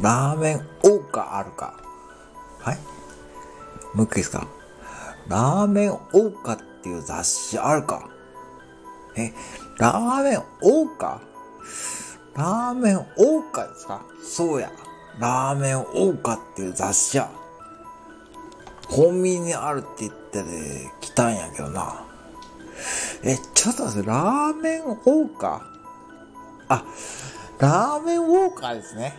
ラーメン王家あるか？はい？もう一回ですか？ラーメン王家っていう雑誌あるか？え、ラーメン王家？ラーメン王家ですか？そうや。ラーメン王家っていう雑誌や。コンビニにあるって言ってで来たんやけどな。え、ちょっと待って、ラーメン王家？あ、ラーメンウォーカーですね。